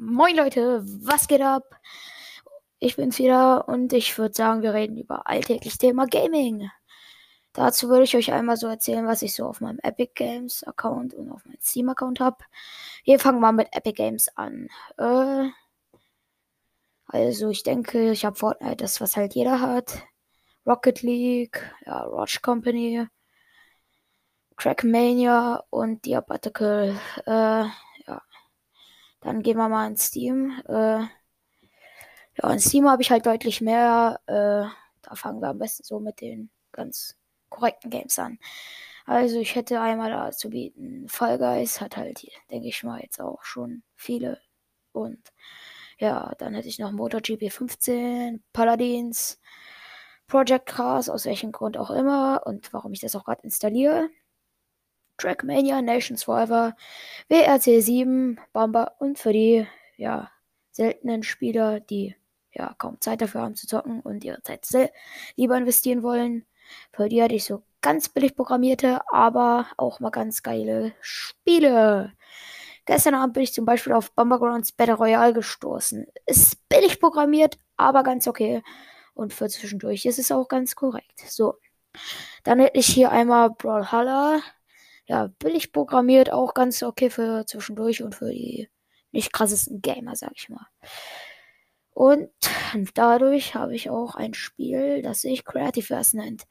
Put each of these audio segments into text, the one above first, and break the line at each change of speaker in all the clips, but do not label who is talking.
Moin Leute, was geht ab? Ich bin's wieder und ich würde sagen, wir reden über alltäglich Thema Gaming. Dazu würde ich euch einmal so erzählen, was ich so auf meinem Epic Games Account und auf meinem Steam Account habe. Wir fangen mal mit Epic Games an. Äh, also ich denke, ich habe Fortnite, das was halt jeder hat. Rocket League, ja, Roach Company, Trackmania und Diabatical. Äh. Dann gehen wir mal in Steam. Äh, ja, in Steam habe ich halt deutlich mehr. Äh, da fangen wir am besten so mit den ganz korrekten Games an. Also ich hätte einmal da zu bieten. Fall Guys hat halt, denke ich mal, jetzt auch schon viele. Und ja, dann hätte ich noch MotoGP 15, Paladins, Project Cars, aus welchem Grund auch immer und warum ich das auch gerade installiere. Trackmania, Nations Forever, WRC 7, Bomber und für die ja, seltenen Spieler, die ja kaum Zeit dafür haben zu zocken und ihre Zeit lieber investieren wollen. Für die hatte ich so ganz billig programmierte, aber auch mal ganz geile Spiele. Gestern Abend bin ich zum Beispiel auf Bombergrounds Battle Royale gestoßen. Ist billig programmiert, aber ganz okay. Und für zwischendurch ist es auch ganz korrekt. So. Dann hätte ich hier einmal Brawlhalla ja, billig programmiert, auch ganz okay für zwischendurch und für die nicht krassesten Gamer, sag ich mal. Und dadurch habe ich auch ein Spiel, das sich Creativeverse nennt.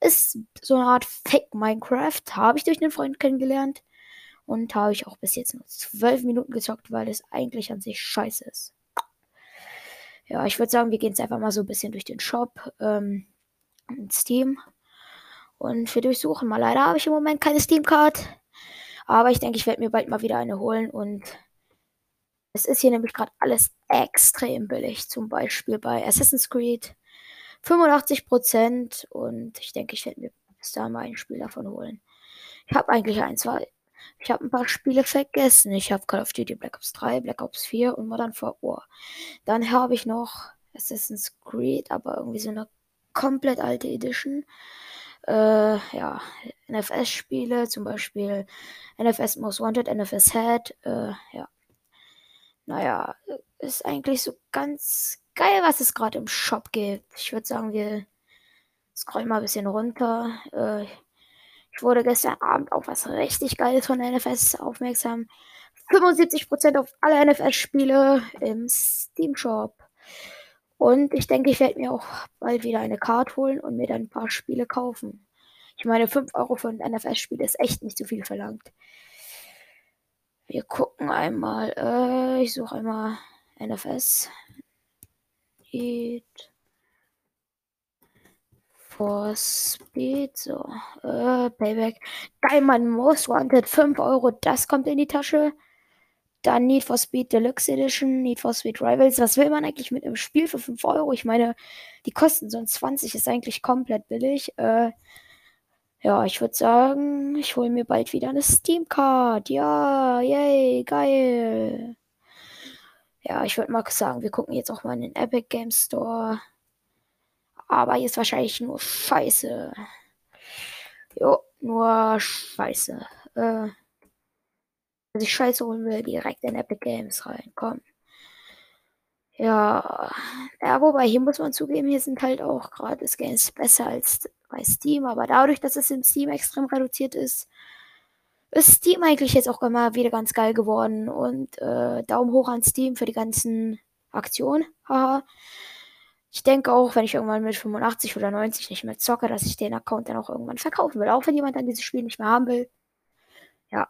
Ist so eine Art Fake Minecraft, habe ich durch einen Freund kennengelernt. Und habe ich auch bis jetzt nur zwölf Minuten gezockt, weil es eigentlich an sich scheiße ist. Ja, ich würde sagen, wir gehen jetzt einfach mal so ein bisschen durch den Shop. Ähm, Steam. Und wir durchsuchen mal. Leider habe ich im Moment keine Steam-Card. Aber ich denke, ich werde mir bald mal wieder eine holen. Und es ist hier nämlich gerade alles extrem billig. Zum Beispiel bei Assassin's Creed 85%. Und ich denke, ich werde mir bis da mal ein Spiel davon holen. Ich habe eigentlich ein, zwei. Ich habe ein paar Spiele vergessen. Ich habe Call of Duty Black Ops 3, Black Ops 4 und Modern Warfare. Dann habe ich noch Assassin's Creed, aber irgendwie so eine komplett alte Edition äh, ja, NFS-Spiele, zum Beispiel NFS Most Wanted, NFS Head, äh, ja. Naja, ist eigentlich so ganz geil, was es gerade im Shop gibt. Ich würde sagen, wir scrollen mal ein bisschen runter. Äh, ich wurde gestern Abend auf was richtig Geiles von NFS aufmerksam. 75% auf alle NFS-Spiele im Steam Shop. Und ich denke, ich werde mir auch bald wieder eine Card holen und mir dann ein paar Spiele kaufen. Ich meine, 5 Euro für ein NFS-Spiel ist echt nicht zu viel verlangt. Wir gucken einmal. Äh, ich suche einmal NFS. Need for Speed. So. Äh, Payback. Geil, mein Most Wanted. 5 Euro. Das kommt in die Tasche. Dann Need for Speed Deluxe Edition, Need for Speed Rivals. Was will man eigentlich mit einem Spiel für 5 Euro? Ich meine, die kosten sonst 20, ist eigentlich komplett billig. Äh, ja, ich würde sagen, ich hole mir bald wieder eine Steam Card. Ja, yay, geil. Ja, ich würde mal sagen, wir gucken jetzt auch mal in den Epic Game Store. Aber hier ist wahrscheinlich nur Scheiße. Jo, nur Scheiße. Äh, wenn ich Scheiße holen will, direkt in Epic Games rein. Komm. Ja, ja, wobei hier muss man zugeben, hier sind halt auch gratis Games besser als bei Steam, aber dadurch, dass es im Steam extrem reduziert ist, ist Steam eigentlich jetzt auch immer wieder ganz geil geworden und äh, Daumen hoch an Steam für die ganzen Aktionen. Haha. Ich denke auch, wenn ich irgendwann mit 85 oder 90 nicht mehr zocke, dass ich den Account dann auch irgendwann verkaufen will, auch wenn jemand dann dieses Spiel nicht mehr haben will. Ja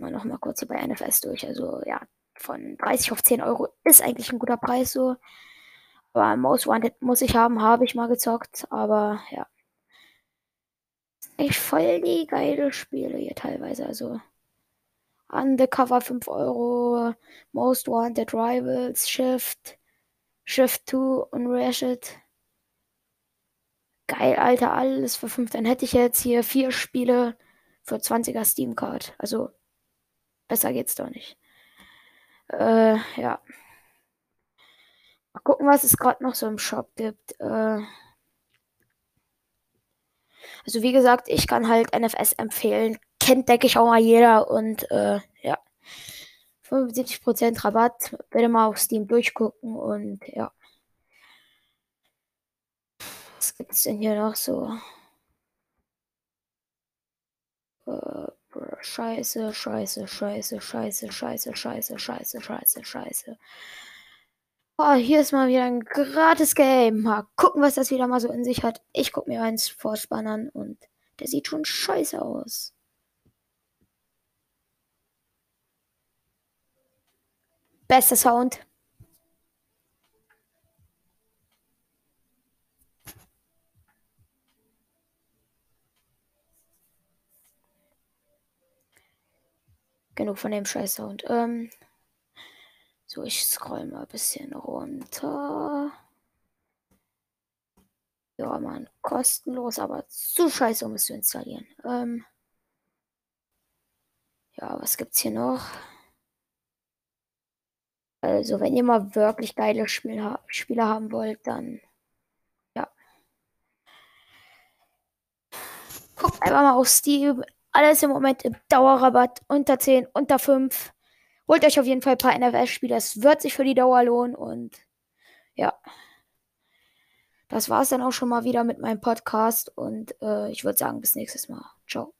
mal noch mal kurz hier bei NFS durch. Also ja, von 30 auf 10 Euro ist eigentlich ein guter Preis so. Aber Most Wanted muss ich haben, habe ich mal gezockt. Aber ja. Echt voll die geile Spiele hier teilweise. Also Undercover 5 Euro, Most Wanted Rivals, Shift, Shift 2 und Ratchet. Geil, Alter, alles für 5. Dann hätte ich jetzt hier vier Spiele für 20er Steam Card. Also Besser geht's doch nicht. Äh, ja. Mal gucken, was es gerade noch so im Shop gibt. Äh, also wie gesagt, ich kann halt NFS empfehlen. Kennt, denke ich, auch mal jeder. Und äh, ja. 75% Rabatt. Bitte mal auf Steam durchgucken und ja. Was gibt's denn hier noch so? Äh, scheiße, scheiße, scheiße, scheiße, scheiße, scheiße, scheiße, scheiße, scheiße. Oh, hier ist mal wieder ein gratis Game. Mal gucken, was das wieder mal so in sich hat. Ich guck mir eins Vorspann an und der sieht schon scheiße aus. Bester Sound. Genug von dem scheiß Sound. Ähm, so, ich scroll mal ein bisschen runter. Ja, man, kostenlos, aber zu scheiße, um es zu installieren. Ähm, ja, was gibt's hier noch? Also, wenn ihr mal wirklich geile Spiel ha Spiele haben wollt, dann ja. Guckt einfach mal auf Steam. Alles im Moment im Dauerrabatt. Unter 10, unter 5. Holt euch auf jeden Fall ein paar NFL-Spiele. Es wird sich für die Dauer lohnen. Und ja. Das war es dann auch schon mal wieder mit meinem Podcast. Und äh, ich würde sagen, bis nächstes Mal. Ciao.